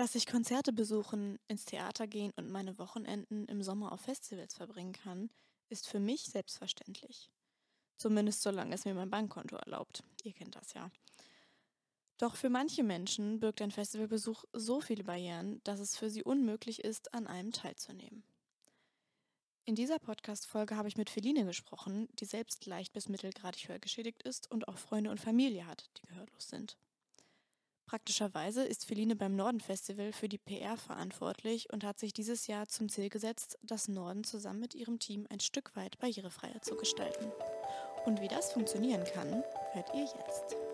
Dass ich Konzerte besuchen, ins Theater gehen und meine Wochenenden im Sommer auf Festivals verbringen kann, ist für mich selbstverständlich. Zumindest solange es mir mein Bankkonto erlaubt. Ihr kennt das ja. Doch für manche Menschen birgt ein Festivalbesuch so viele Barrieren, dass es für sie unmöglich ist, an einem teilzunehmen. In dieser Podcast-Folge habe ich mit Feline gesprochen, die selbst leicht bis mittelgradig hörgeschädigt ist und auch Freunde und Familie hat, die gehörlos sind. Praktischerweise ist Feline beim Norden Festival für die PR verantwortlich und hat sich dieses Jahr zum Ziel gesetzt, das Norden zusammen mit ihrem Team ein Stück weit barrierefreier zu gestalten. Und wie das funktionieren kann, hört ihr jetzt.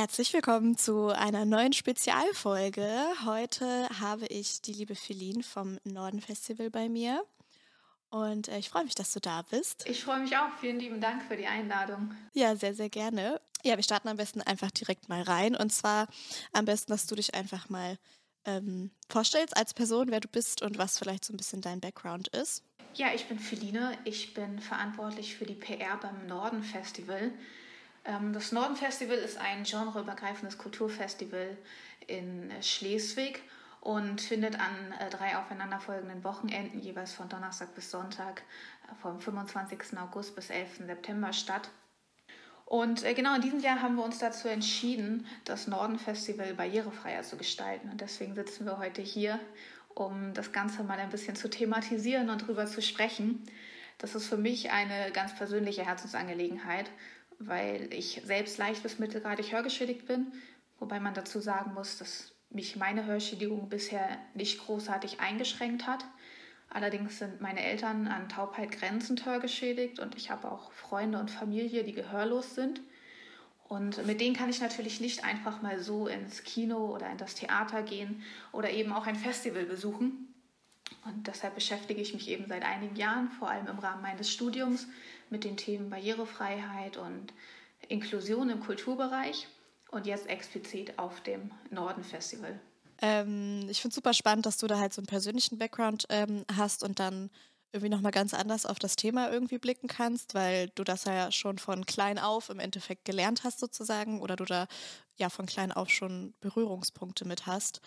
Herzlich willkommen zu einer neuen Spezialfolge. Heute habe ich die liebe Feline vom Norden Festival bei mir. Und äh, ich freue mich, dass du da bist. Ich freue mich auch. Vielen lieben Dank für die Einladung. Ja, sehr, sehr gerne. Ja, wir starten am besten einfach direkt mal rein. Und zwar am besten, dass du dich einfach mal ähm, vorstellst als Person, wer du bist und was vielleicht so ein bisschen dein Background ist. Ja, ich bin Feline. Ich bin verantwortlich für die PR beim Norden Festival. Ähm, das Norden Festival ist ein genreübergreifendes Kulturfestival in Schleswig und findet an äh, drei aufeinanderfolgenden Wochenenden, jeweils von Donnerstag bis Sonntag, äh, vom 25. August bis 11. September statt. Und äh, genau in diesem Jahr haben wir uns dazu entschieden, das Norden Festival barrierefreier zu gestalten. Und deswegen sitzen wir heute hier, um das Ganze mal ein bisschen zu thematisieren und darüber zu sprechen. Das ist für mich eine ganz persönliche Herzensangelegenheit weil ich selbst leicht bis mittelgradig hörgeschädigt bin, wobei man dazu sagen muss, dass mich meine Hörschädigung bisher nicht großartig eingeschränkt hat. Allerdings sind meine Eltern an Taubheit grenzend hörgeschädigt und ich habe auch Freunde und Familie, die gehörlos sind. Und mit denen kann ich natürlich nicht einfach mal so ins Kino oder in das Theater gehen oder eben auch ein Festival besuchen. Und deshalb beschäftige ich mich eben seit einigen Jahren, vor allem im Rahmen meines Studiums, mit den Themen Barrierefreiheit und Inklusion im Kulturbereich und jetzt explizit auf dem Norden Festival. Ähm, ich finde es super spannend, dass du da halt so einen persönlichen Background ähm, hast und dann irgendwie nochmal ganz anders auf das Thema irgendwie blicken kannst, weil du das ja schon von klein auf im Endeffekt gelernt hast sozusagen oder du da ja von klein auf schon Berührungspunkte mit hast.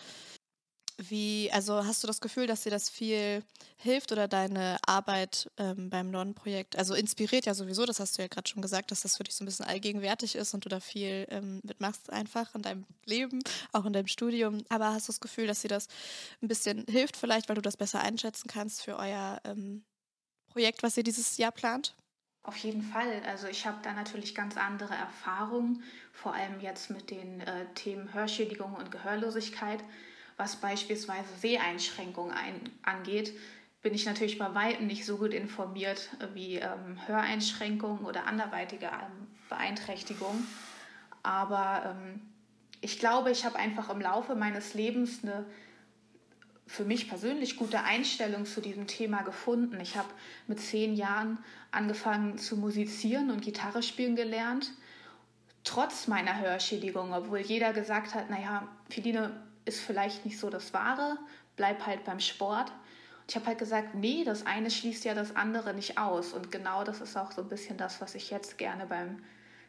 Wie, also hast du das Gefühl, dass dir das viel hilft oder deine Arbeit ähm, beim Norden-Projekt, also inspiriert ja sowieso, das hast du ja gerade schon gesagt, dass das für dich so ein bisschen allgegenwärtig ist und du da viel ähm, mitmachst einfach in deinem Leben, auch in deinem Studium. Aber hast du das Gefühl, dass dir das ein bisschen hilft vielleicht, weil du das besser einschätzen kannst für euer ähm, Projekt, was ihr dieses Jahr plant? Auf jeden Fall. Also ich habe da natürlich ganz andere Erfahrungen, vor allem jetzt mit den äh, Themen Hörschädigung und Gehörlosigkeit was beispielsweise Seheinschränkungen ein, angeht, bin ich natürlich bei weitem nicht so gut informiert wie ähm, Höreinschränkungen oder anderweitige ähm, Beeinträchtigungen. Aber ähm, ich glaube, ich habe einfach im Laufe meines Lebens eine für mich persönlich gute Einstellung zu diesem Thema gefunden. Ich habe mit zehn Jahren angefangen zu musizieren und Gitarre spielen gelernt, trotz meiner Hörschädigung, obwohl jeder gesagt hat, naja, Feline, ist vielleicht nicht so das Wahre, bleib halt beim Sport. Und ich habe halt gesagt, nee, das eine schließt ja das andere nicht aus. Und genau das ist auch so ein bisschen das, was ich jetzt gerne beim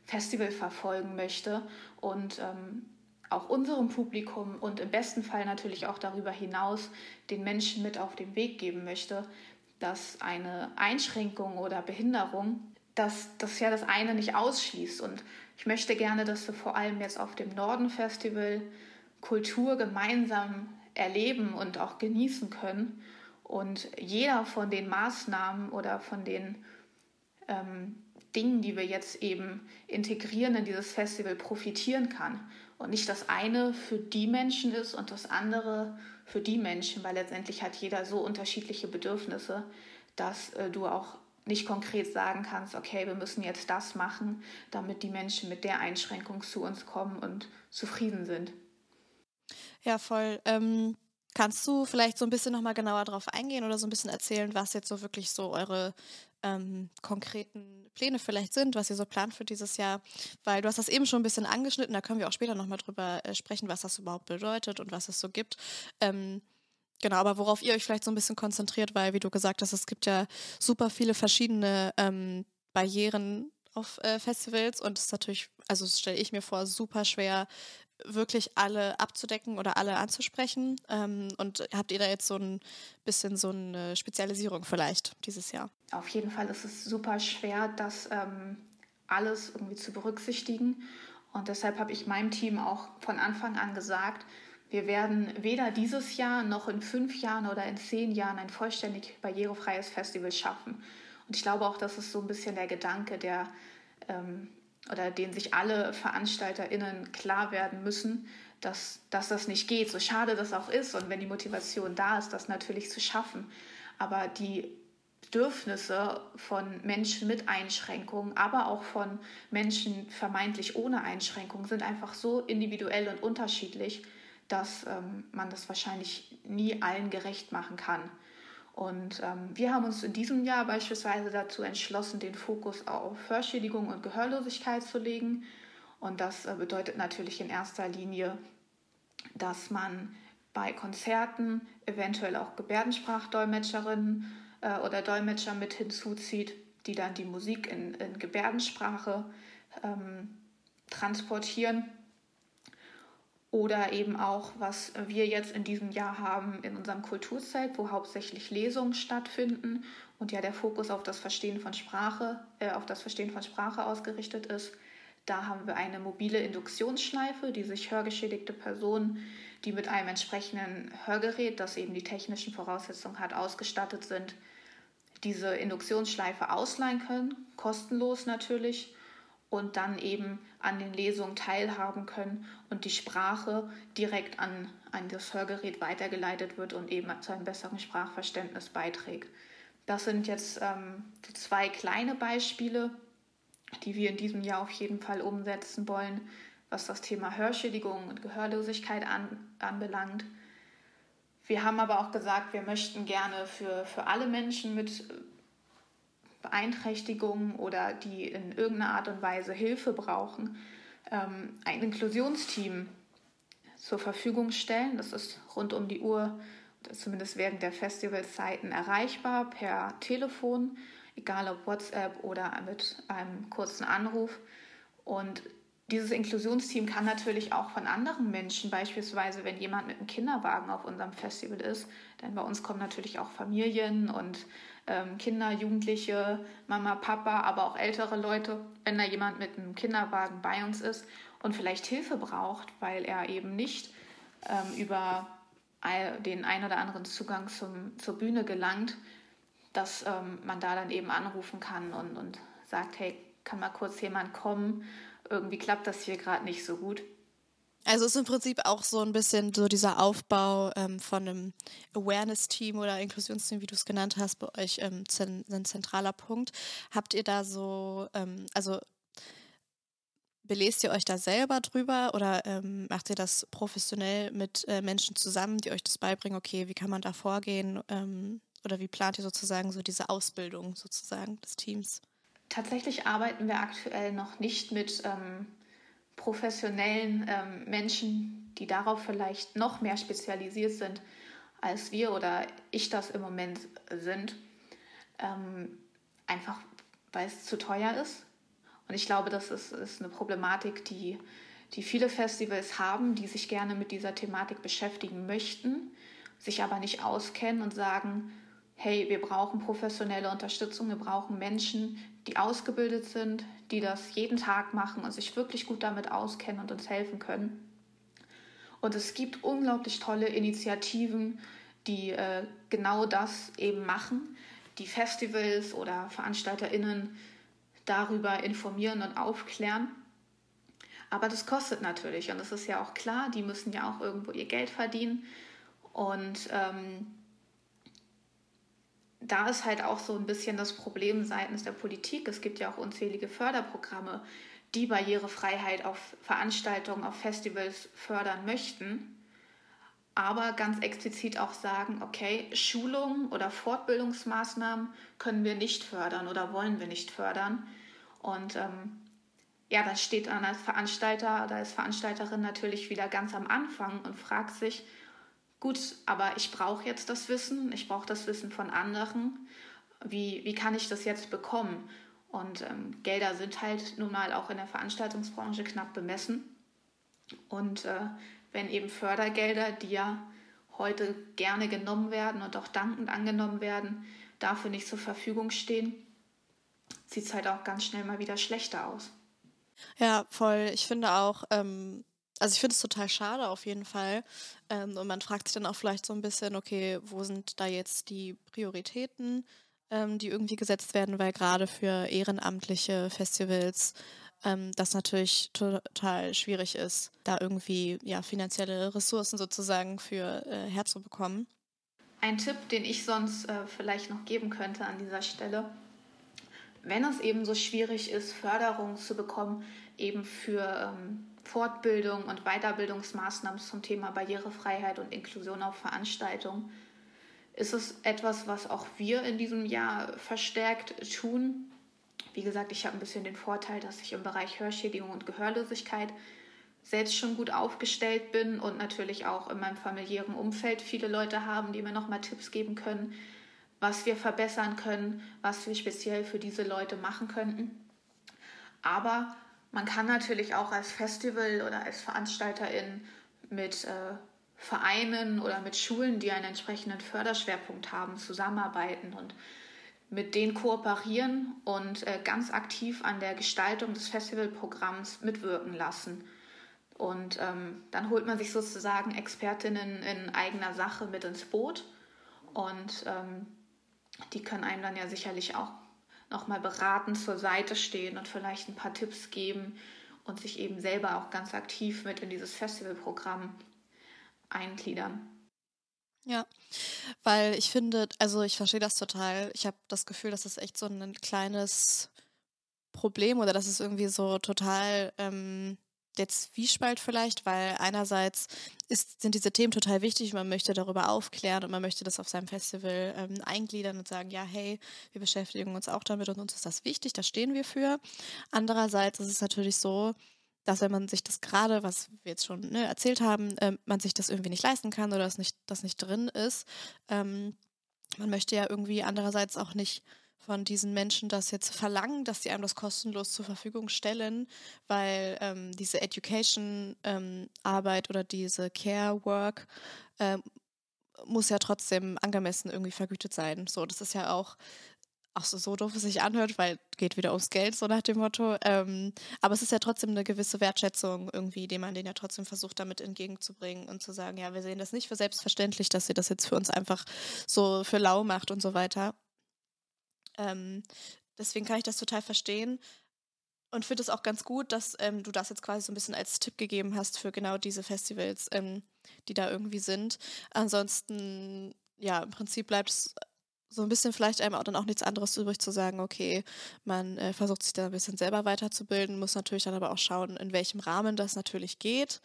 Festival verfolgen möchte und ähm, auch unserem Publikum und im besten Fall natürlich auch darüber hinaus den Menschen mit auf den Weg geben möchte, dass eine Einschränkung oder Behinderung, dass das ja das eine nicht ausschließt. Und ich möchte gerne, dass wir vor allem jetzt auf dem Norden Festival Kultur gemeinsam erleben und auch genießen können. Und jeder von den Maßnahmen oder von den ähm, Dingen, die wir jetzt eben integrieren in dieses Festival, profitieren kann. Und nicht das eine für die Menschen ist und das andere für die Menschen, weil letztendlich hat jeder so unterschiedliche Bedürfnisse, dass äh, du auch nicht konkret sagen kannst, okay, wir müssen jetzt das machen, damit die Menschen mit der Einschränkung zu uns kommen und zufrieden sind. Ja, voll. Ähm, kannst du vielleicht so ein bisschen nochmal genauer darauf eingehen oder so ein bisschen erzählen, was jetzt so wirklich so eure ähm, konkreten Pläne vielleicht sind, was ihr so plant für dieses Jahr? Weil du hast das eben schon ein bisschen angeschnitten, da können wir auch später nochmal drüber äh, sprechen, was das überhaupt bedeutet und was es so gibt. Ähm, Genau, aber worauf ihr euch vielleicht so ein bisschen konzentriert, weil, wie du gesagt hast, es gibt ja super viele verschiedene ähm, Barrieren auf äh, Festivals und es ist natürlich, also stelle ich mir vor, super schwer, wirklich alle abzudecken oder alle anzusprechen. Ähm, und habt ihr da jetzt so ein bisschen so eine Spezialisierung vielleicht dieses Jahr? Auf jeden Fall ist es super schwer, das ähm, alles irgendwie zu berücksichtigen. Und deshalb habe ich meinem Team auch von Anfang an gesagt, wir werden weder dieses Jahr noch in fünf Jahren oder in zehn Jahren ein vollständig barrierefreies Festival schaffen. Und ich glaube auch, das ist so ein bisschen der Gedanke, der ähm, oder den sich alle VeranstalterInnen klar werden müssen, dass, dass das nicht geht. So schade das auch ist und wenn die Motivation da ist, das natürlich zu schaffen. Aber die Bedürfnisse von Menschen mit Einschränkungen, aber auch von Menschen vermeintlich ohne Einschränkungen sind einfach so individuell und unterschiedlich, dass ähm, man das wahrscheinlich nie allen gerecht machen kann. Und ähm, wir haben uns in diesem Jahr beispielsweise dazu entschlossen, den Fokus auf Hörschädigung und Gehörlosigkeit zu legen. Und das äh, bedeutet natürlich in erster Linie, dass man bei Konzerten eventuell auch Gebärdensprachdolmetscherinnen äh, oder Dolmetscher mit hinzuzieht, die dann die Musik in, in Gebärdensprache ähm, transportieren oder eben auch, was wir jetzt in diesem Jahr haben in unserem Kulturzelt, wo hauptsächlich Lesungen stattfinden und ja der Fokus auf das Verstehen von Sprache, äh, auf das Verstehen von Sprache ausgerichtet ist. Da haben wir eine mobile Induktionsschleife, die sich hörgeschädigte Personen, die mit einem entsprechenden Hörgerät, das eben die technischen Voraussetzungen hat, ausgestattet sind, diese Induktionsschleife ausleihen können, kostenlos natürlich und dann eben an den Lesungen teilhaben können und die Sprache direkt an, an das Hörgerät weitergeleitet wird und eben zu einem besseren Sprachverständnis beiträgt. Das sind jetzt ähm, zwei kleine Beispiele, die wir in diesem Jahr auf jeden Fall umsetzen wollen, was das Thema Hörschädigung und Gehörlosigkeit an, anbelangt. Wir haben aber auch gesagt, wir möchten gerne für, für alle Menschen mit Beeinträchtigungen oder die in irgendeiner Art und Weise Hilfe brauchen, ähm, ein Inklusionsteam zur Verfügung stellen. Das ist rund um die Uhr, zumindest während der Festivalzeiten, erreichbar per Telefon, egal ob WhatsApp oder mit einem kurzen Anruf. Und dieses Inklusionsteam kann natürlich auch von anderen Menschen, beispielsweise wenn jemand mit einem Kinderwagen auf unserem Festival ist, denn bei uns kommen natürlich auch Familien und ähm, Kinder, Jugendliche, Mama, Papa, aber auch ältere Leute, wenn da jemand mit einem Kinderwagen bei uns ist und vielleicht Hilfe braucht, weil er eben nicht ähm, über den ein oder anderen Zugang zum, zur Bühne gelangt, dass ähm, man da dann eben anrufen kann und, und sagt, hey, kann mal kurz jemand kommen, irgendwie klappt das hier gerade nicht so gut. Also ist im Prinzip auch so ein bisschen so dieser Aufbau ähm, von einem Awareness-Team oder Inklusionsteam, wie du es genannt hast, bei euch ähm, ein zentraler Punkt. Habt ihr da so, ähm, also belest ihr euch da selber drüber oder ähm, macht ihr das professionell mit äh, Menschen zusammen, die euch das beibringen, okay, wie kann man da vorgehen ähm, oder wie plant ihr sozusagen so diese Ausbildung sozusagen des Teams? Tatsächlich arbeiten wir aktuell noch nicht mit ähm, professionellen ähm, Menschen, die darauf vielleicht noch mehr spezialisiert sind, als wir oder ich das im Moment sind. Ähm, einfach weil es zu teuer ist. Und ich glaube, das ist, ist eine Problematik, die, die viele Festivals haben, die sich gerne mit dieser Thematik beschäftigen möchten, sich aber nicht auskennen und sagen, hey, wir brauchen professionelle Unterstützung, wir brauchen Menschen, die ausgebildet sind, die das jeden Tag machen und sich wirklich gut damit auskennen und uns helfen können. Und es gibt unglaublich tolle Initiativen, die äh, genau das eben machen, die Festivals oder VeranstalterInnen darüber informieren und aufklären. Aber das kostet natürlich und das ist ja auch klar, die müssen ja auch irgendwo ihr Geld verdienen. Und ähm, da ist halt auch so ein bisschen das Problem seitens der Politik. Es gibt ja auch unzählige Förderprogramme, die Barrierefreiheit auf Veranstaltungen, auf Festivals fördern möchten, aber ganz explizit auch sagen, okay, Schulungen oder Fortbildungsmaßnahmen können wir nicht fördern oder wollen wir nicht fördern. Und ähm, ja, dann steht dann als Veranstalter oder als Veranstalterin natürlich wieder ganz am Anfang und fragt sich, gut, aber ich brauche jetzt das Wissen, ich brauche das Wissen von anderen. Wie, wie kann ich das jetzt bekommen? Und ähm, Gelder sind halt nun mal auch in der Veranstaltungsbranche knapp bemessen. Und äh, wenn eben Fördergelder, die ja heute gerne genommen werden und auch dankend angenommen werden, dafür nicht zur Verfügung stehen, sieht es halt auch ganz schnell mal wieder schlechter aus. Ja, voll. Ich finde auch, ähm, also ich finde es total schade auf jeden Fall. Ähm, und man fragt sich dann auch vielleicht so ein bisschen, okay, wo sind da jetzt die Prioritäten, ähm, die irgendwie gesetzt werden, weil gerade für ehrenamtliche Festivals ähm, das natürlich total schwierig ist, da irgendwie ja finanzielle Ressourcen sozusagen für äh, herzubekommen. Ein Tipp, den ich sonst äh, vielleicht noch geben könnte an dieser Stelle, wenn es eben so schwierig ist, Förderung zu bekommen, eben für ähm, Fortbildung und Weiterbildungsmaßnahmen zum Thema Barrierefreiheit und Inklusion auf Veranstaltungen, ist es etwas, was auch wir in diesem Jahr verstärkt tun. Wie gesagt, ich habe ein bisschen den Vorteil, dass ich im Bereich Hörschädigung und Gehörlosigkeit selbst schon gut aufgestellt bin und natürlich auch in meinem familiären Umfeld viele Leute haben, die mir nochmal Tipps geben können, was wir verbessern können, was wir speziell für diese Leute machen könnten. Aber man kann natürlich auch als Festival oder als Veranstalterin mit äh, Vereinen oder mit Schulen, die einen entsprechenden Förderschwerpunkt haben, zusammenarbeiten und mit denen kooperieren und äh, ganz aktiv an der Gestaltung des Festivalprogramms mitwirken lassen. Und ähm, dann holt man sich sozusagen Expertinnen in eigener Sache mit ins Boot und ähm, die können einem dann ja sicherlich auch nochmal beraten, zur Seite stehen und vielleicht ein paar Tipps geben und sich eben selber auch ganz aktiv mit in dieses Festivalprogramm eingliedern. Ja, weil ich finde, also ich verstehe das total. Ich habe das Gefühl, dass das echt so ein kleines Problem oder dass es irgendwie so total ähm, der Zwiespalt vielleicht, weil einerseits ist, sind diese Themen total wichtig, man möchte darüber aufklären und man möchte das auf seinem Festival ähm, eingliedern und sagen, ja, hey, wir beschäftigen uns auch damit und uns ist das wichtig, da stehen wir für. Andererseits ist es natürlich so, dass wenn man sich das gerade, was wir jetzt schon ne, erzählt haben, äh, man sich das irgendwie nicht leisten kann oder das nicht, das nicht drin ist, ähm, man möchte ja irgendwie andererseits auch nicht von diesen Menschen das jetzt verlangen, dass sie einem das kostenlos zur Verfügung stellen, weil ähm, diese Education-Arbeit ähm, oder diese Care-Work ähm, muss ja trotzdem angemessen irgendwie vergütet sein. So, das ist ja auch auch so, so doof es sich anhört, weil geht wieder ums Geld, so nach dem Motto. Ähm, aber es ist ja trotzdem eine gewisse Wertschätzung irgendwie, die man denen ja trotzdem versucht, damit entgegenzubringen und zu sagen, ja, wir sehen das nicht für selbstverständlich, dass ihr das jetzt für uns einfach so für lau macht und so weiter. Ähm, deswegen kann ich das total verstehen und finde es auch ganz gut, dass ähm, du das jetzt quasi so ein bisschen als Tipp gegeben hast für genau diese Festivals, ähm, die da irgendwie sind. Ansonsten, ja, im Prinzip bleibt es so ein bisschen vielleicht einem auch dann auch nichts anderes übrig zu sagen, okay, man äh, versucht sich da ein bisschen selber weiterzubilden, muss natürlich dann aber auch schauen, in welchem Rahmen das natürlich geht,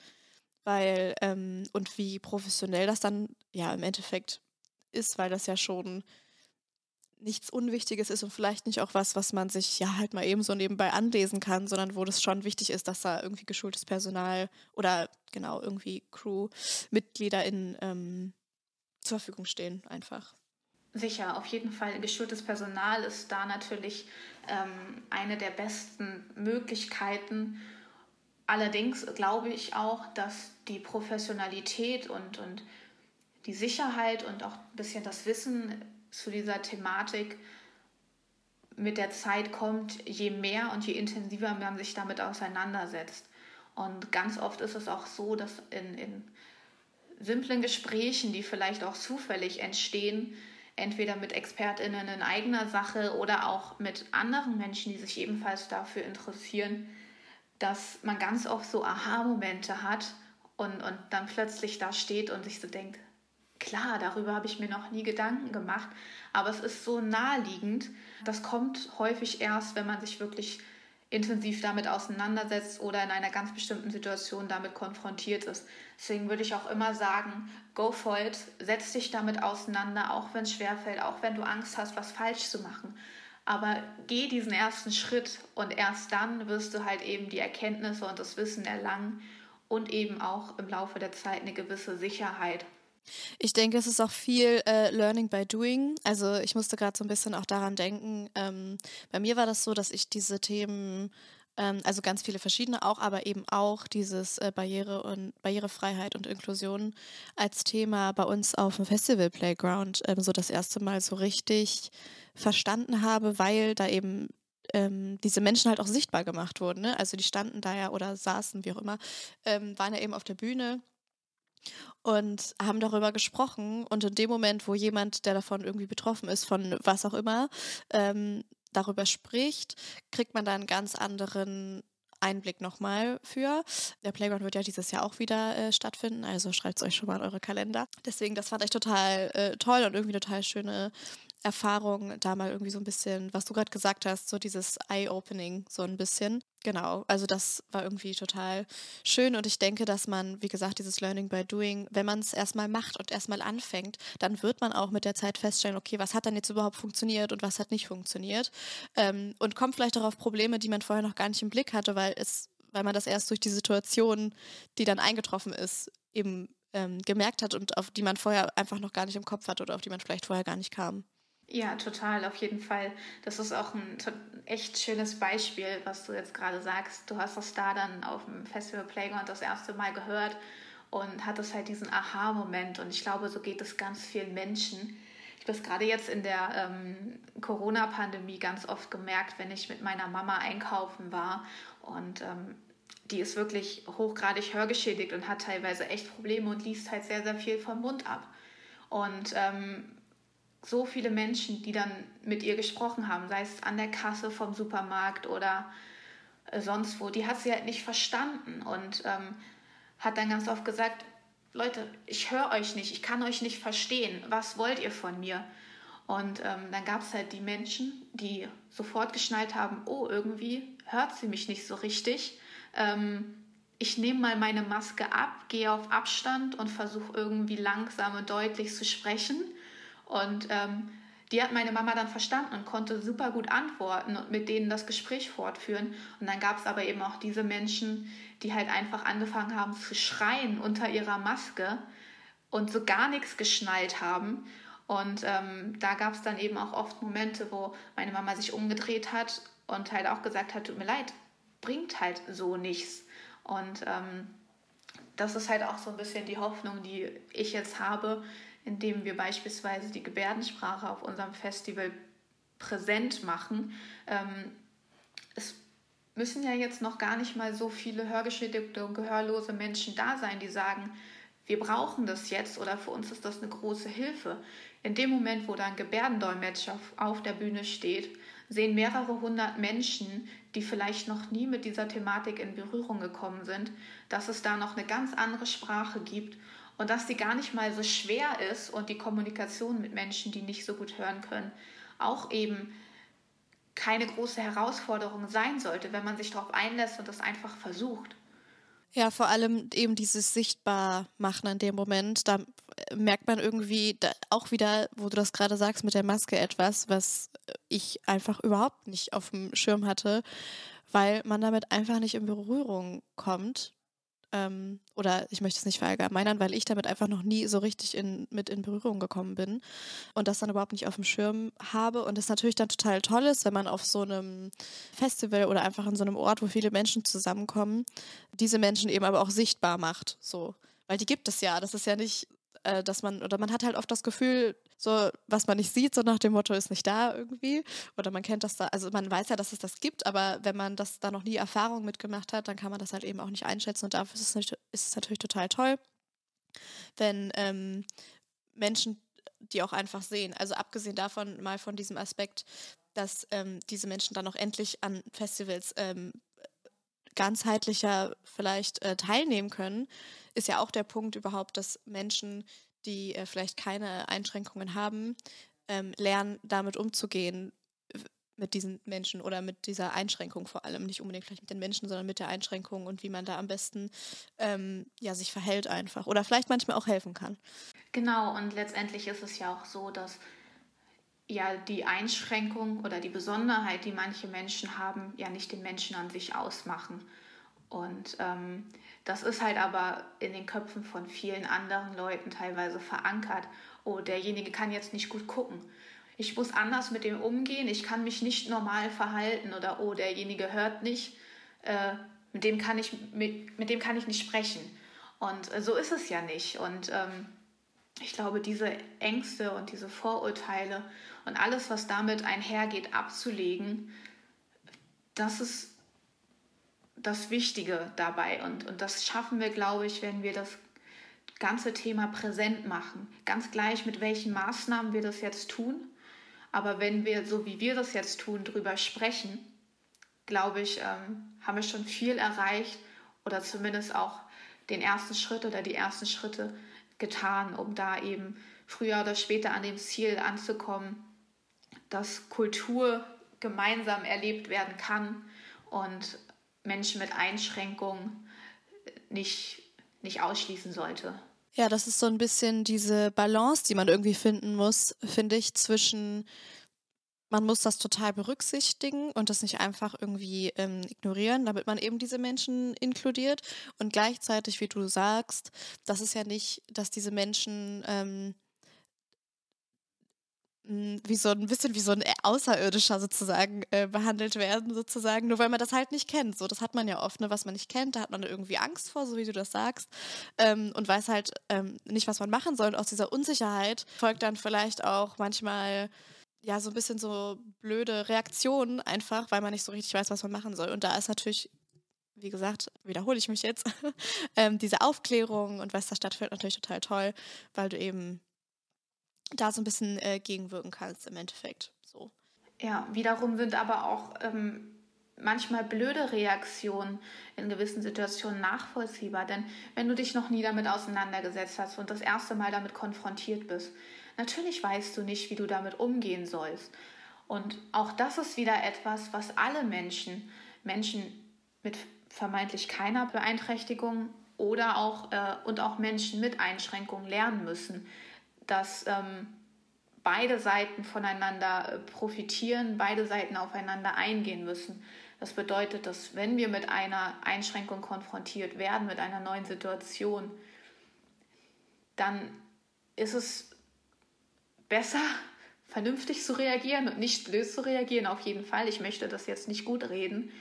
weil ähm, und wie professionell das dann ja im Endeffekt ist, weil das ja schon nichts Unwichtiges ist und vielleicht nicht auch was, was man sich ja halt mal eben so nebenbei anlesen kann, sondern wo das schon wichtig ist, dass da irgendwie geschultes Personal oder genau irgendwie Crew-Mitglieder in ähm, zur Verfügung stehen einfach. Sicher, auf jeden Fall. Geschultes Personal ist da natürlich ähm, eine der besten Möglichkeiten. Allerdings glaube ich auch, dass die Professionalität und, und die Sicherheit und auch ein bisschen das Wissen zu dieser Thematik mit der Zeit kommt, je mehr und je intensiver man sich damit auseinandersetzt. Und ganz oft ist es auch so, dass in, in simplen Gesprächen, die vielleicht auch zufällig entstehen, entweder mit Expertinnen in eigener Sache oder auch mit anderen Menschen, die sich ebenfalls dafür interessieren, dass man ganz oft so Aha-Momente hat und, und dann plötzlich da steht und sich so denkt, Klar, darüber habe ich mir noch nie Gedanken gemacht, aber es ist so naheliegend. Das kommt häufig erst, wenn man sich wirklich intensiv damit auseinandersetzt oder in einer ganz bestimmten Situation damit konfrontiert ist. Deswegen würde ich auch immer sagen, go for it, setz dich damit auseinander, auch wenn es schwerfällt, auch wenn du Angst hast, was falsch zu machen. Aber geh diesen ersten Schritt und erst dann wirst du halt eben die Erkenntnisse und das Wissen erlangen und eben auch im Laufe der Zeit eine gewisse Sicherheit Ich denke, es ist auch viel äh, Learning by Doing. Also ich musste gerade so ein bisschen auch daran denken. Ähm, bei mir war das so, dass ich diese Themen ähm, also ganz viele verschiedene auch, aber eben auch dieses äh, Barriere und Barrierefreiheit und Inklusion als Thema bei uns auf dem Festival Playground ähm, so das erste Mal so richtig verstanden habe, weil da eben ähm, diese Menschen halt auch sichtbar gemacht wurden. Ne? Also die standen da ja oder saßen, wie auch immer, ähm, waren ja eben auf der Bühne und haben darüber gesprochen. Und in dem Moment, wo jemand, der davon irgendwie betroffen ist, von was auch immer, ähm, darüber spricht, kriegt man da einen ganz anderen Einblick nochmal für. Der Playground wird ja dieses Jahr auch wieder äh, stattfinden, also schreibt es euch schon mal in eure Kalender. Deswegen, das fand ich total äh, toll und irgendwie total schöne Erfahrung, da mal irgendwie so ein bisschen, was du gerade gesagt hast, so dieses Eye-Opening, so ein bisschen. Genau, also das war irgendwie total schön und ich denke, dass man, wie gesagt, dieses Learning by Doing, wenn man es erstmal macht und erstmal anfängt, dann wird man auch mit der Zeit feststellen, okay, was hat dann jetzt überhaupt funktioniert und was hat nicht funktioniert ähm, und kommt vielleicht auch auf Probleme, die man vorher noch gar nicht im Blick hatte, weil es, weil man das erst durch die Situation, die dann eingetroffen ist, eben ähm, gemerkt hat und auf die man vorher einfach noch gar nicht im Kopf hatte oder auf die man vielleicht vorher gar nicht kam. Ja, total, auf jeden Fall. Das ist auch ein echt schönes Beispiel, was du jetzt gerade sagst. Du hast das da dann auf dem Festival Playground das erste Mal gehört und hattest halt diesen Aha-Moment. Und ich glaube, so geht es ganz vielen Menschen. Ich habe es gerade jetzt in der ähm, Corona-Pandemie ganz oft gemerkt, wenn ich mit meiner Mama einkaufen war und ähm, die ist wirklich hochgradig hörgeschädigt und hat teilweise echt Probleme und liest halt sehr, sehr viel vom Mund ab. Und ähm, so viele Menschen, die dann mit ihr gesprochen haben, sei es an der Kasse vom Supermarkt oder äh, sonst wo, die hat sie halt nicht verstanden und ähm, hat dann ganz oft gesagt, Leute, ich höre euch nicht, ich kann euch nicht verstehen, was wollt ihr von mir? Und ähm, dann gab es halt die Menschen, die sofort geschnallt haben, oh, irgendwie hört sie mich nicht so richtig. Ähm, ich nehme mal meine Maske ab, gehe auf Abstand und versuche irgendwie langsam und deutlich zu sprechen und ähm, die hat meine Mama dann verstanden und konnte super gut antworten und mit denen das Gespräch fortführen. Und dann gab es aber eben auch diese Menschen, die halt einfach angefangen haben zu schreien unter ihrer Maske und so gar nichts geschnallt haben. Und ähm, da gab es dann eben auch oft Momente, wo meine Mama sich umgedreht hat und halt auch gesagt hat, tut mir leid, bringt halt so nichts. Und ähm, das ist halt auch so ein bisschen die Hoffnung, die ich jetzt habe, indem wir beispielsweise die Gebärdensprache auf unserem Festival präsent machen. Ähm, es müssen ja jetzt noch gar nicht mal so viele hörgeschädigte und gehörlose Menschen da sein, die sagen, wir brauchen das jetzt oder für uns ist das eine große Hilfe. In dem Moment, wo da ein Gebärdendolmetscher auf der Bühne steht, sehen mehrere hundert Menschen, die vielleicht noch nie mit dieser Thematik in Berührung gekommen sind, dass es da noch eine ganz andere Sprache gibt und dass die gar nicht mal so schwer ist und die Kommunikation mit Menschen, die nicht so gut hören können, auch eben keine große Herausforderung sein sollte, wenn man sich darauf einlässt und das einfach versucht. Ja, vor allem eben dieses Sichtbarmachen in dem Moment, da merkt man irgendwie auch wieder, wo du das gerade sagst mit der Maske etwas, was ich einfach überhaupt nicht auf dem Schirm hatte, weil man damit einfach nicht in Berührung kommt ähm, oder ich möchte es nicht verallgemeinern, weil ich damit einfach noch nie so richtig in, mit in Berührung gekommen bin und das dann überhaupt nicht auf dem Schirm habe. Und es natürlich dann total toll ist, wenn man auf so einem Festival oder einfach in so einem Ort, wo viele Menschen zusammenkommen, diese Menschen eben aber auch sichtbar macht. So. Weil die gibt es ja. Das ist ja nicht äh, dass man, oder man hat halt oft das Gefühl, so, was man nicht sieht, so nach dem Motto ist nicht da irgendwie. Oder man kennt das da, also man weiß ja, dass es das gibt, aber wenn man das da noch nie Erfahrung mitgemacht hat, dann kann man das halt eben auch nicht einschätzen. Und dafür ist es, ist es natürlich total toll, wenn ähm, Menschen die auch einfach sehen. Also abgesehen davon mal von diesem Aspekt, dass ähm, diese Menschen dann auch endlich an Festivals ähm, ganzheitlicher vielleicht äh, teilnehmen können, ist ja auch der Punkt überhaupt, dass Menschen, die äh, vielleicht keine Einschränkungen haben, ähm, lernen, damit umzugehen, mit diesen Menschen oder mit dieser Einschränkung vor allem, nicht unbedingt vielleicht mit den Menschen, sondern mit der Einschränkung und wie man da am besten ähm, ja, sich verhält einfach oder vielleicht manchmal auch helfen kann. Genau, und letztendlich ist es ja auch so, dass ja die Einschränkung oder die Besonderheit, die manche Menschen haben, ja nicht den Menschen an sich ausmachen. Und ähm, das ist halt aber in den Köpfen von vielen anderen Leuten teilweise verankert. Oh, derjenige kann jetzt nicht gut gucken. Ich muss anders mit dem umgehen. Ich kann mich nicht normal verhalten. Oder oh, derjenige hört nicht. Äh, mit, dem kann ich, mit, mit dem kann ich nicht sprechen. Und äh, so ist es ja nicht. Und ähm, ich glaube, diese Ängste und diese Vorurteile und alles, was damit einhergeht, abzulegen, das ist das Wichtige dabei. Und, und das schaffen wir, glaube ich, wenn wir das ganze Thema präsent machen. Ganz gleich, mit welchen Maßnahmen wir das jetzt tun. Aber wenn wir, so wie wir das jetzt tun, drüber sprechen, glaube ich, ähm, haben wir schon viel erreicht oder zumindest auch den ersten Schritt oder die ersten Schritte getan, um da eben früher oder später an dem Ziel anzukommen, dass Kultur gemeinsam erlebt werden kann und Menschen mit Einschränkungen nicht, nicht ausschließen sollte. Ja, das ist so ein bisschen diese Balance, die man irgendwie finden muss, finde ich, zwischen man muss das total berücksichtigen und das nicht einfach irgendwie ähm, ignorieren, damit man eben diese Menschen inkludiert. Und gleichzeitig, wie du sagst, das ist ja nicht, dass diese Menschen ähm, wie so ein bisschen wie so ein Außerirdischer sozusagen äh, behandelt werden, sozusagen, nur weil man das halt nicht kennt. So, das hat man ja oft, ne, was man nicht kennt, da hat man irgendwie Angst vor, so wie du das sagst, ähm, und weiß halt ähm, nicht, was man machen soll. Und aus dieser Unsicherheit folgt dann vielleicht auch manchmal ja so ein bisschen so blöde Reaktionen einfach, weil man nicht so richtig weiß, was man machen soll. Und da ist natürlich wie gesagt, wiederhole ich mich jetzt, ähm, diese Aufklärung und was da stattfindet, natürlich total toll, weil du eben da so ein bisschen äh, gegenwirken kannst im Endeffekt. So. Ja, wiederum sind aber auch ähm, manchmal blöde Reaktionen in gewissen Situationen nachvollziehbar. Denn wenn du dich noch nie damit auseinandergesetzt hast und das erste Mal damit konfrontiert bist, natürlich weißt du nicht, wie du damit umgehen sollst. Und auch das ist wieder etwas, was alle Menschen, Menschen mit vermeintlich keiner Beeinträchtigung oder auch äh, und auch Menschen mit Einschränkungen lernen müssen dass ähm, beide Seiten voneinander äh, profitieren, beide Seiten aufeinander eingehen müssen. Das bedeutet, dass wenn wir mit einer Einschränkung konfrontiert werden, mit einer neuen Situation, dann ist es besser, vernünftig zu reagieren und nicht blöd zu reagieren, auf jeden Fall. Ich möchte das jetzt nicht gut reden.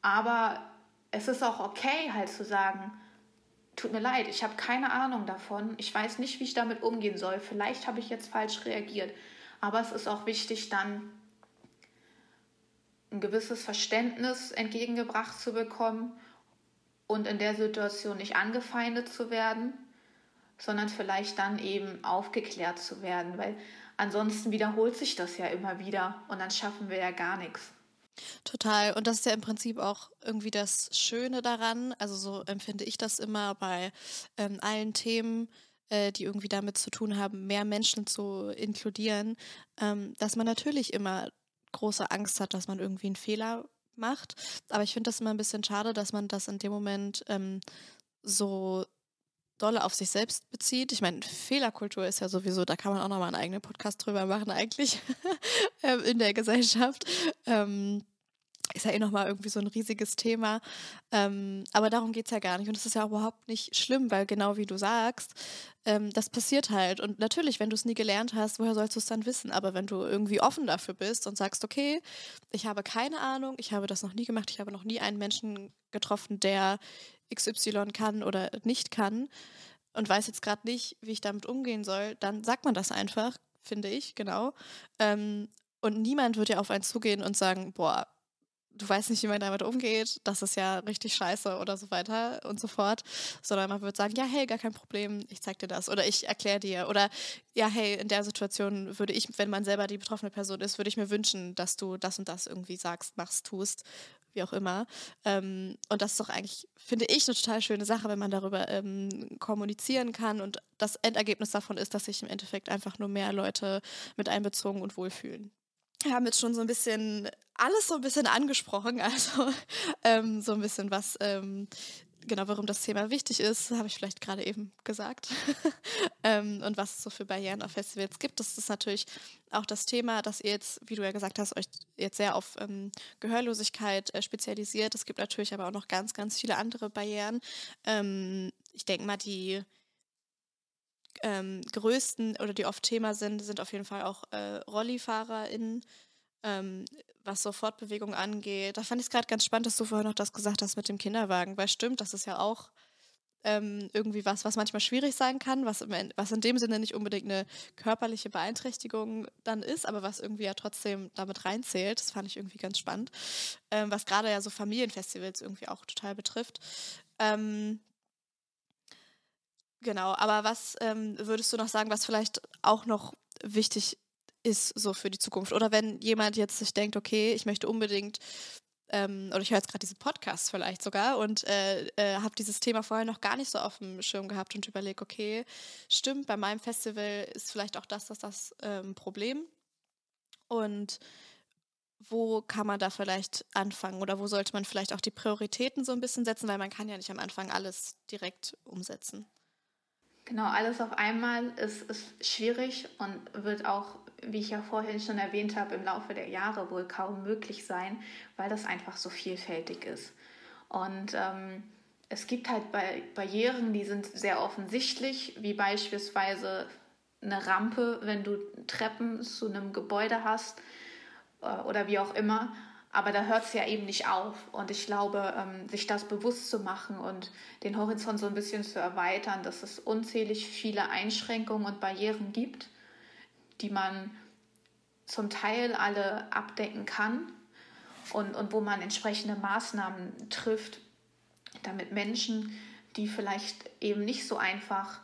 Aber es ist auch okay, halt zu sagen, tut mir leid, ich habe keine Ahnung davon. Ich weiß nicht, wie ich damit umgehen soll. Vielleicht habe ich jetzt falsch reagiert. Aber es ist auch wichtig, dann ein gewisses Verständnis entgegengebracht zu bekommen und in der Situation nicht angefeindet zu werden, sondern vielleicht dann eben aufgeklärt zu werden, weil ansonsten wiederholt sich das ja immer wieder und dann schaffen wir ja gar nichts. Total. Und das ist ja im Prinzip auch irgendwie das Schöne daran. Also so empfinde ich das immer bei ähm, allen Themen, äh, die irgendwie damit zu tun haben, mehr Menschen zu inkludieren, ähm, dass man natürlich immer große Angst hat, dass man irgendwie einen Fehler macht. Aber ich finde das immer ein bisschen schade, dass man das in dem Moment ähm, so dolle auf sich selbst bezieht. Ich meine, Fehlerkultur ist ja sowieso, da kann man auch nochmal einen eigenen Podcast drüber machen eigentlich ähm, in der Gesellschaft. Ähm, ist ja eh nochmal irgendwie so ein riesiges Thema. Ähm, aber darum geht es ja gar nicht. Und es ist ja überhaupt nicht schlimm, weil genau wie du sagst, ähm, das passiert halt. Und natürlich, wenn du es nie gelernt hast, woher sollst du es dann wissen? Aber wenn du irgendwie offen dafür bist und sagst, okay, ich habe keine Ahnung, ich habe das noch nie gemacht, ich habe noch nie einen Menschen getroffen, der XY kann oder nicht kann und weiß jetzt gerade nicht, wie ich damit umgehen soll, dann sagt man das einfach, finde ich, genau. Ähm, und niemand wird ja auf einen zugehen und sagen, boah, du weißt nicht, wie man damit umgeht, das ist ja richtig scheiße oder so weiter und so fort, sondern man wird sagen, ja, hey, gar kein Problem, ich zeig dir das oder ich erkläre dir oder ja, hey, in der Situation würde ich, wenn man selber die betroffene Person ist, würde ich mir wünschen, dass du das und das irgendwie sagst, machst, tust wie auch immer. Ähm, und das ist doch eigentlich, finde ich, eine total schöne Sache, wenn man darüber ähm, kommunizieren kann. Und das Endergebnis davon ist, dass sich im Endeffekt einfach nur mehr Leute mit einbezogen und wohlfühlen. Wir haben jetzt schon so ein bisschen alles so ein bisschen angesprochen, also ähm, so ein bisschen was ähm, genau, warum das Thema wichtig ist, habe ich vielleicht gerade eben gesagt. ähm, und was es so für Barrieren auf Festivals gibt. Das ist natürlich auch das Thema, dass ihr jetzt, wie du ja gesagt hast, euch jetzt sehr auf ähm, Gehörlosigkeit äh, spezialisiert. Es gibt natürlich aber auch noch ganz, ganz viele andere Barrieren. Ähm, ich denke mal, die ähm, größten oder die oft Thema sind, sind auf jeden Fall auch äh, RollifahrerInnen, ähm, was so Fortbewegung angeht. Da fand ich es gerade ganz spannend, dass du vorher noch das gesagt hast mit dem Kinderwagen, weil stimmt, das ist ja auch ähm, irgendwie was, was manchmal schwierig sein kann, was, im, was in dem Sinne nicht unbedingt eine körperliche Beeinträchtigung dann ist, aber was irgendwie ja trotzdem damit reinzählt. Das fand ich irgendwie ganz spannend, ähm, was gerade ja so Familienfestivals irgendwie auch total betrifft. Ähm, genau, aber was ähm, würdest du noch sagen, was vielleicht auch noch wichtig ist so für die Zukunft? Oder wenn jemand jetzt sich denkt, okay, ich möchte unbedingt ähm, oder ich höre jetzt gerade diesen Podcast vielleicht sogar und äh, äh, habe dieses Thema vorher noch gar nicht so auf dem Schirm gehabt und überlege, okay, stimmt, bei meinem Festival ist vielleicht auch das, das, das ähm, Problem. Und wo kann man da vielleicht anfangen oder wo sollte man vielleicht auch die Prioritäten so ein bisschen setzen, weil man kann ja nicht am Anfang alles direkt umsetzen. Genau, alles auf einmal ist, ist schwierig und wird auch, wie ich ja vorhin schon erwähnt habe, im Laufe der Jahre wohl kaum möglich sein, weil das einfach so vielfältig ist. Und ähm, es gibt halt Barrieren, die sind sehr offensichtlich, wie beispielsweise eine Rampe, wenn du Treppen zu einem Gebäude hast äh, oder wie auch immer. Aber da hört es ja eben nicht auf. Und ich glaube, ähm, sich das bewusst zu machen und den Horizont so ein bisschen zu erweitern, dass es unzählig viele Einschränkungen und Barrieren gibt, die man zum Teil alle abdecken kann und, und wo man entsprechende Maßnahmen trifft, damit Menschen, die vielleicht eben nicht so einfach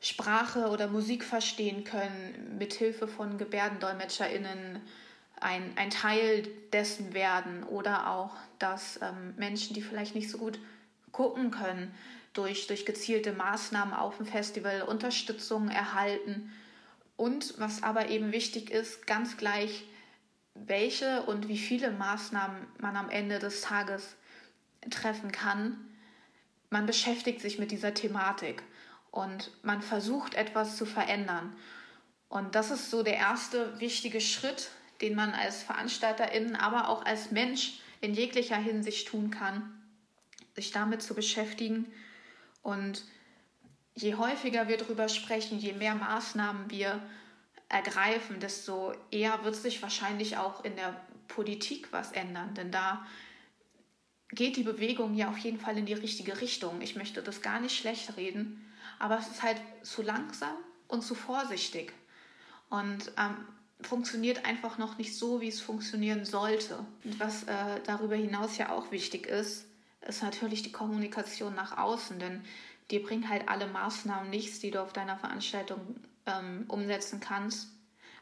Sprache oder Musik verstehen können, mithilfe von GebärdendolmetscherInnen ein, ein Teil dessen werden oder auch, dass ähm, Menschen, die vielleicht nicht so gut gucken können, durch, durch gezielte Maßnahmen auf dem Festival Unterstützung erhalten. Und was aber eben wichtig ist, ganz gleich, welche und wie viele Maßnahmen man am Ende des Tages treffen kann, man beschäftigt sich mit dieser Thematik und man versucht etwas zu verändern. Und das ist so der erste wichtige Schritt, den man als Veranstalterin, aber auch als Mensch in jeglicher Hinsicht tun kann, sich damit zu beschäftigen. Und je häufiger wir darüber sprechen, je mehr Maßnahmen wir ergreifen, desto eher wird sich wahrscheinlich auch in der Politik was ändern. Denn da geht die Bewegung ja auf jeden Fall in die richtige Richtung. Ich möchte das gar nicht schlecht reden, aber es ist halt zu langsam und zu vorsichtig. Und ähm, funktioniert einfach noch nicht so, wie es funktionieren sollte. Und was äh, darüber hinaus ja auch wichtig ist, ist natürlich die Kommunikation nach außen, denn dir bringen halt alle Maßnahmen nichts, die du auf deiner Veranstaltung ähm, umsetzen kannst,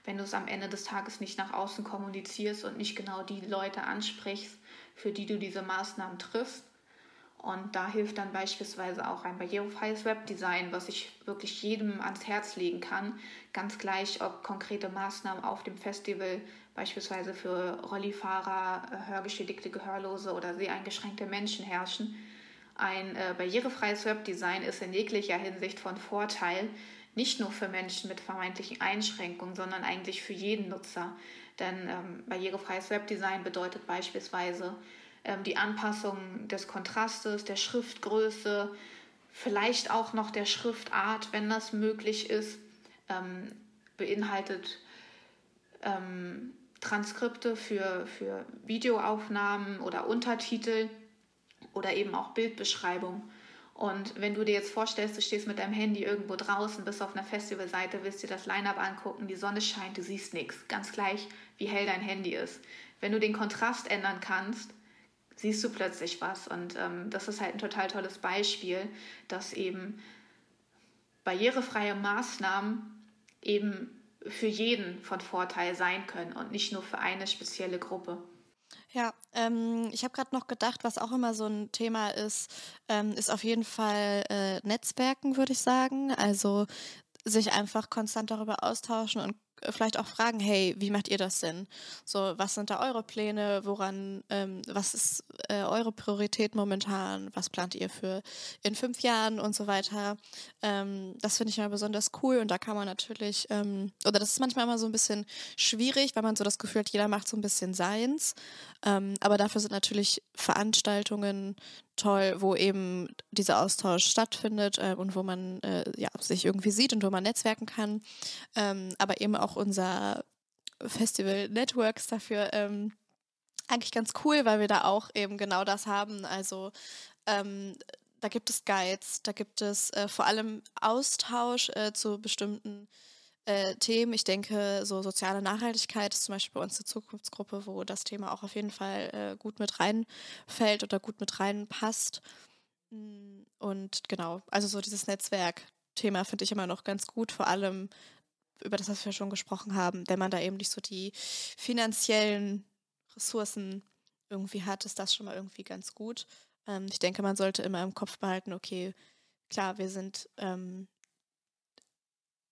wenn du es am Ende des Tages nicht nach außen kommunizierst und nicht genau die Leute ansprichst, für die du diese Maßnahmen triffst. Und da hilft dann beispielsweise auch ein barrierefreies Webdesign, was ich wirklich jedem ans Herz legen kann. Ganz gleich, ob konkrete Maßnahmen auf dem Festival beispielsweise für Rollifahrer, äh, hörgeschädigte Gehörlose oder seheingeschränkte Menschen herrschen. Ein äh, barrierefreies Webdesign ist in jeglicher Hinsicht von Vorteil, nicht nur für Menschen mit vermeintlichen Einschränkungen, sondern eigentlich für jeden Nutzer. Denn ähm, barrierefreies Webdesign bedeutet beispielsweise, ähm, die Anpassung des Kontrastes, der Schriftgröße, vielleicht auch noch der Schriftart, wenn das möglich ist, ähm, beinhaltet ähm, Transkripte für, für Videoaufnahmen oder Untertitel oder eben auch Bildbeschreibung. Und wenn du dir jetzt vorstellst, du stehst mit deinem Handy irgendwo draußen, bist auf einer Festivalseite, willst dir das Line-up angucken, die Sonne scheint, du siehst nichts, ganz gleich, wie hell dein Handy ist. Wenn du den Kontrast ändern kannst, siehst du plötzlich was. Und ähm, das ist halt ein total tolles Beispiel, dass eben barrierefreie Maßnahmen eben für jeden von Vorteil sein können und nicht nur für eine spezielle Gruppe. Ja, ähm, ich habe gerade noch gedacht, was auch immer so ein Thema ist, ähm, ist auf jeden Fall äh, Netzwerken, würde ich sagen. Also sich einfach konstant darüber austauschen und vielleicht auch fragen, hey, wie macht ihr das denn? So, was sind da eure Pläne? Woran, ähm, was ist äh, eure Priorität momentan? Was plant ihr für in fünf Jahren und so weiter? Ähm, das finde ich immer besonders cool und da kann man natürlich, ähm, oder das ist manchmal immer so ein bisschen schwierig, weil man so das Gefühl hat, jeder macht so ein bisschen seins. Ähm, aber dafür sind natürlich Veranstaltungen toll, wo eben dieser Austausch stattfindet äh, und wo man äh, ja, sich irgendwie sieht und wo man netzwerken kann. Ähm, aber eben auch unser Festival Networks dafür ähm, eigentlich ganz cool, weil wir da auch eben genau das haben. Also ähm, da gibt es Guides, da gibt es äh, vor allem Austausch äh, zu bestimmten äh, Themen. Ich denke, so soziale Nachhaltigkeit ist zum Beispiel bei uns eine Zukunftsgruppe, wo das Thema auch auf jeden Fall äh, gut mit reinfällt oder gut mit reinpasst. Mm, und genau, also so dieses Netzwerk-Thema finde ich immer noch ganz gut, vor allem über das, was wir schon gesprochen haben, wenn man da eben nicht so die finanziellen Ressourcen irgendwie hat, ist das schon mal irgendwie ganz gut. Ähm, ich denke, man sollte immer im Kopf behalten, okay, klar, wir sind ähm,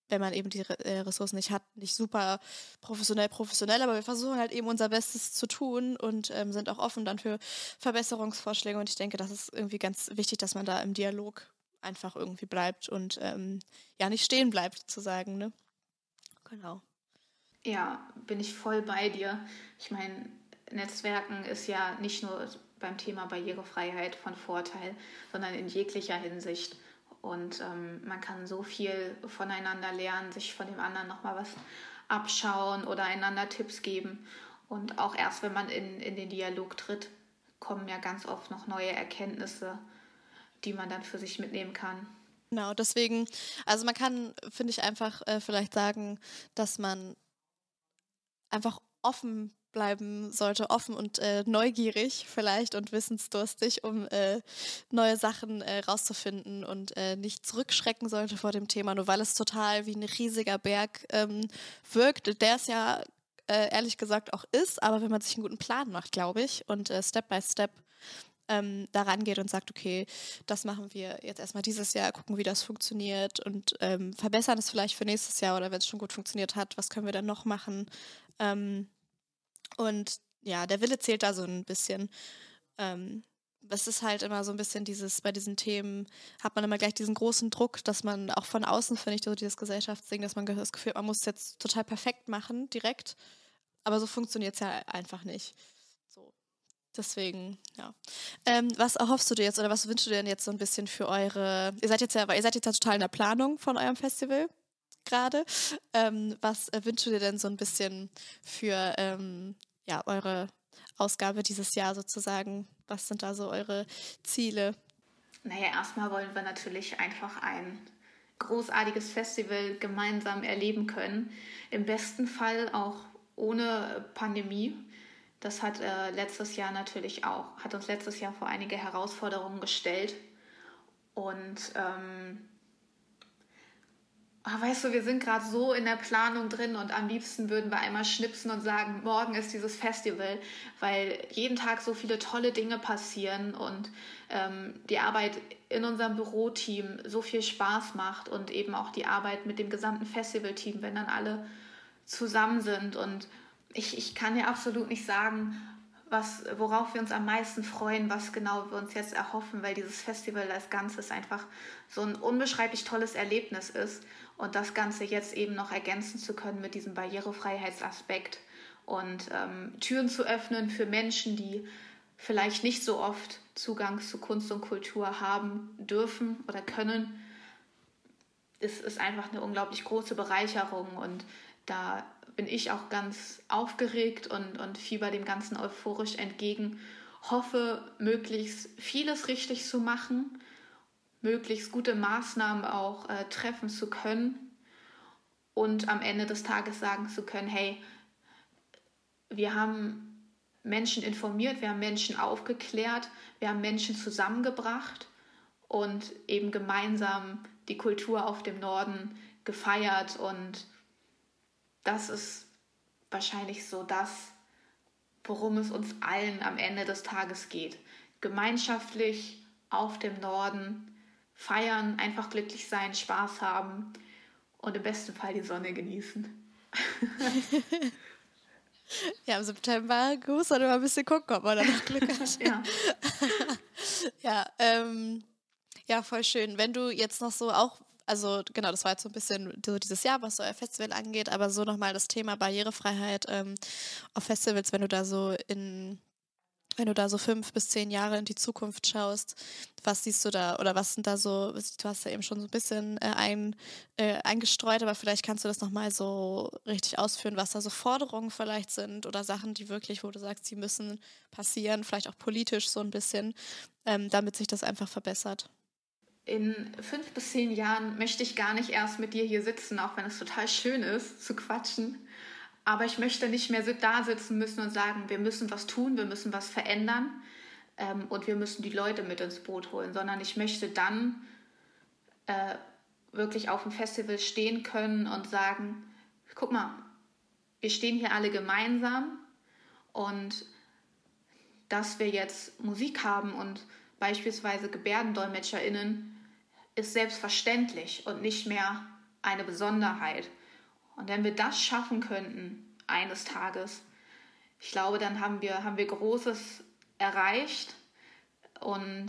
wenn man eben die äh, Ressourcen nicht hat, nicht super professionell, professionell, aber wir versuchen halt eben unser Bestes zu tun und ähm, sind auch offen dann für Verbesserungsvorschläge. Und ich denke, das ist irgendwie ganz wichtig, dass man da im Dialog einfach irgendwie bleibt und ähm, ja nicht stehen bleibt, sozusagen. Ne? Genau. Ja, bin ich voll bei dir. Ich meine, Netzwerken ist ja nicht nur beim Thema Barrierefreiheit von Vorteil, sondern in jeglicher Hinsicht. Und ähm, man kann so viel voneinander lernen, sich von dem anderen nochmal was abschauen oder einander Tipps geben. Und auch erst, wenn man in, in den Dialog tritt, kommen ja ganz oft noch neue Erkenntnisse, die man dann für sich mitnehmen kann. Genau, deswegen, also man kann, finde ich, einfach äh, vielleicht sagen, dass man einfach offen bleiben sollte, offen und äh, neugierig vielleicht und wissensdurstig, um äh, neue Sachen äh, rauszufinden und äh, nicht zurückschrecken sollte vor dem Thema, nur weil es total wie ein riesiger Berg ähm, wirkt, der es ja äh, ehrlich gesagt auch ist, aber wenn man sich einen guten Plan macht, glaube ich, und äh, Step by Step ähm, daran geht und sagt, okay, das machen wir jetzt erstmal dieses Jahr, gucken, wie das funktioniert und ähm, verbessern es vielleicht für nächstes Jahr oder wenn es schon gut funktioniert hat, was können wir dann noch machen? Ähm, und ja, der Wille zählt da so ein bisschen. Ähm, es ist halt immer so ein bisschen dieses, bei diesen Themen hat man immer gleich diesen großen Druck, dass man auch von außen, finde ich, so dieses Gesellschaftsding, dass man das Gefühl hat, man muss es jetzt total perfekt machen, direkt. Aber so funktioniert es ja einfach nicht. So. Deswegen, ja. Ähm, was erhoffst du dir jetzt oder was wünschst du dir denn jetzt so ein bisschen für eure, ihr seid jetzt ja, ihr seid jetzt ja total in der Planung von eurem Festival gerade. Ähm, was äh, wünschst du dir denn so ein bisschen für ähm, ja, eure Ausgabe dieses Jahr sozusagen? Was sind da so eure Ziele? Naja, erstmal wollen wir natürlich einfach ein großartiges Festival gemeinsam erleben können. Im besten Fall auch ohne Pandemie. Das hat äh, letztes Jahr natürlich auch, hat uns letztes Jahr vor einige Herausforderungen gestellt. Und ähm, oh, weißt du, wir sind gerade so in der Planung drin und am liebsten würden wir einmal schnipsen und sagen, morgen ist dieses Festival, weil jeden Tag so viele tolle Dinge passieren und ähm, die Arbeit in unserem Büroteam so viel Spaß macht und eben auch die Arbeit mit dem gesamten Festivalteam, wenn dann alle zusammen sind. Und ich, ich kann ja absolut nicht sagen, was, worauf wir uns am meisten freuen, was genau wir uns jetzt erhoffen, weil dieses Festival als Ganzes einfach so ein unbeschreiblich tolles Erlebnis ist und das Ganze jetzt eben noch ergänzen zu können mit diesem Barrierefreiheitsaspekt und ähm, Türen zu öffnen für Menschen, die vielleicht nicht so oft Zugang zu Kunst und Kultur haben dürfen oder können, ist, ist einfach eine unglaublich große Bereicherung und da bin ich auch ganz aufgeregt und, und fieber dem Ganzen euphorisch entgegen. Hoffe, möglichst vieles richtig zu machen, möglichst gute Maßnahmen auch äh, treffen zu können und am Ende des Tages sagen zu können, hey, wir haben Menschen informiert, wir haben Menschen aufgeklärt, wir haben Menschen zusammengebracht und eben gemeinsam die Kultur auf dem Norden gefeiert und das ist wahrscheinlich so das, worum es uns allen am Ende des Tages geht. Gemeinschaftlich auf dem Norden feiern, einfach glücklich sein, Spaß haben und im besten Fall die Sonne genießen. ja, im September muss man immer ein bisschen gucken, ob man da noch Glück hat. ja. ja, ähm, ja, voll schön. Wenn du jetzt noch so auch also genau, das war jetzt so ein bisschen so dieses Jahr, was so euer Festival angeht, aber so nochmal das Thema Barrierefreiheit ähm, auf Festivals, wenn du da so in wenn du da so fünf bis zehn Jahre in die Zukunft schaust, was siehst du da oder was sind da so, du hast ja eben schon so ein bisschen äh, ein, äh, eingestreut, aber vielleicht kannst du das nochmal so richtig ausführen, was da so Forderungen vielleicht sind oder Sachen, die wirklich, wo du sagst, die müssen passieren, vielleicht auch politisch so ein bisschen, ähm, damit sich das einfach verbessert in fünf bis zehn Jahren möchte ich gar nicht erst mit dir hier sitzen, auch wenn es total schön ist, zu quatschen. Aber ich möchte nicht mehr da sitzen müssen und sagen, wir müssen was tun, wir müssen was verändern ähm, und wir müssen die Leute mit ins Boot holen, sondern ich möchte dann äh, wirklich auf dem Festival stehen können und sagen, guck mal, wir stehen hier alle gemeinsam und dass wir jetzt Musik haben und beispielsweise GebärdendolmetscherInnen ist selbstverständlich und nicht mehr eine Besonderheit. Und wenn wir das schaffen könnten eines Tages, ich glaube, dann haben wir, haben wir Großes erreicht und,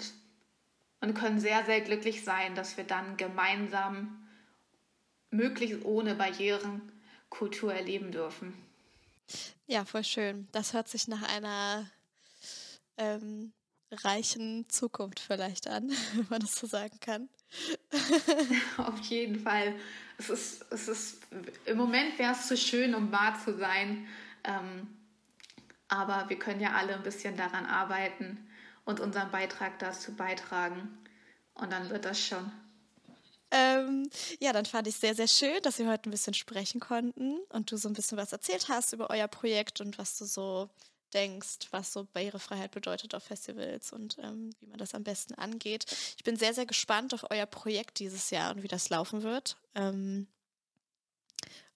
und können sehr, sehr glücklich sein, dass wir dann gemeinsam, möglichst ohne Barrieren, Kultur erleben dürfen. Ja, voll schön. Das hört sich nach einer ähm, reichen Zukunft vielleicht an, wenn man das so sagen kann. Auf jeden Fall. Es ist, es ist, Im Moment wäre es zu schön, um wahr zu sein. Ähm, aber wir können ja alle ein bisschen daran arbeiten und unseren Beitrag dazu beitragen. Und dann wird das schon. Ähm, ja, dann fand ich sehr, sehr schön, dass wir heute ein bisschen sprechen konnten und du so ein bisschen was erzählt hast über euer Projekt und was du so denkst, was so Barrierefreiheit bedeutet auf Festivals und ähm, wie man das am besten angeht. Ich bin sehr, sehr gespannt auf euer Projekt dieses Jahr und wie das laufen wird. Ähm,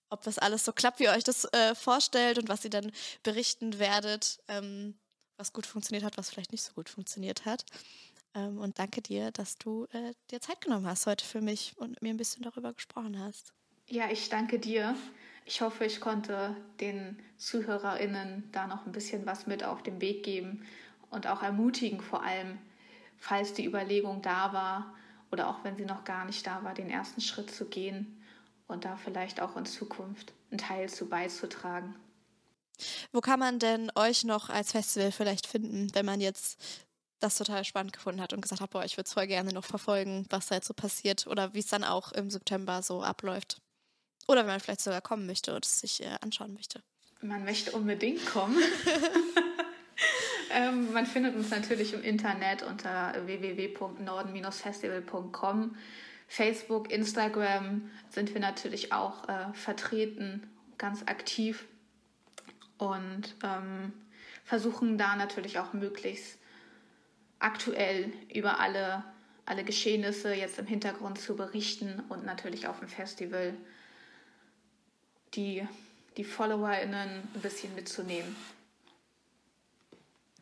ob das alles so klappt, wie ihr euch das äh, vorstellt und was ihr dann berichten werdet, ähm, was gut funktioniert hat, was vielleicht nicht so gut funktioniert hat. Ähm, und danke dir, dass du äh, dir Zeit genommen hast heute für mich und mir ein bisschen darüber gesprochen hast. Ja, ich danke dir. Ich hoffe, ich konnte den ZuhörerInnen da noch ein bisschen was mit auf den Weg geben und auch ermutigen, vor allem, falls die Überlegung da war oder auch wenn sie noch gar nicht da war, den ersten Schritt zu gehen und da vielleicht auch in Zukunft einen Teil zu beizutragen. Wo kann man denn euch noch als Festival vielleicht finden, wenn man jetzt das total spannend gefunden hat und gesagt hat, boah, ich würde es voll gerne noch verfolgen, was da jetzt so passiert oder wie es dann auch im September so abläuft? Oder wenn man vielleicht sogar kommen möchte und es sich äh, anschauen möchte. Man möchte unbedingt kommen. ähm, man findet uns natürlich im Internet unter www.norden-festival.com. Facebook, Instagram sind wir natürlich auch äh, vertreten, ganz aktiv und ähm, versuchen da natürlich auch möglichst aktuell über alle, alle Geschehnisse jetzt im Hintergrund zu berichten und natürlich auf dem Festival die, die FollowerInnen ein bisschen mitzunehmen.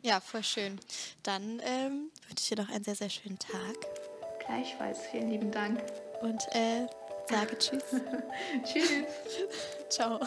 Ja, voll schön. Dann ähm, wünsche ich dir noch einen sehr, sehr schönen Tag. Gleichfalls, vielen lieben Dank. Und äh, sage Tschüss. tschüss. Ciao.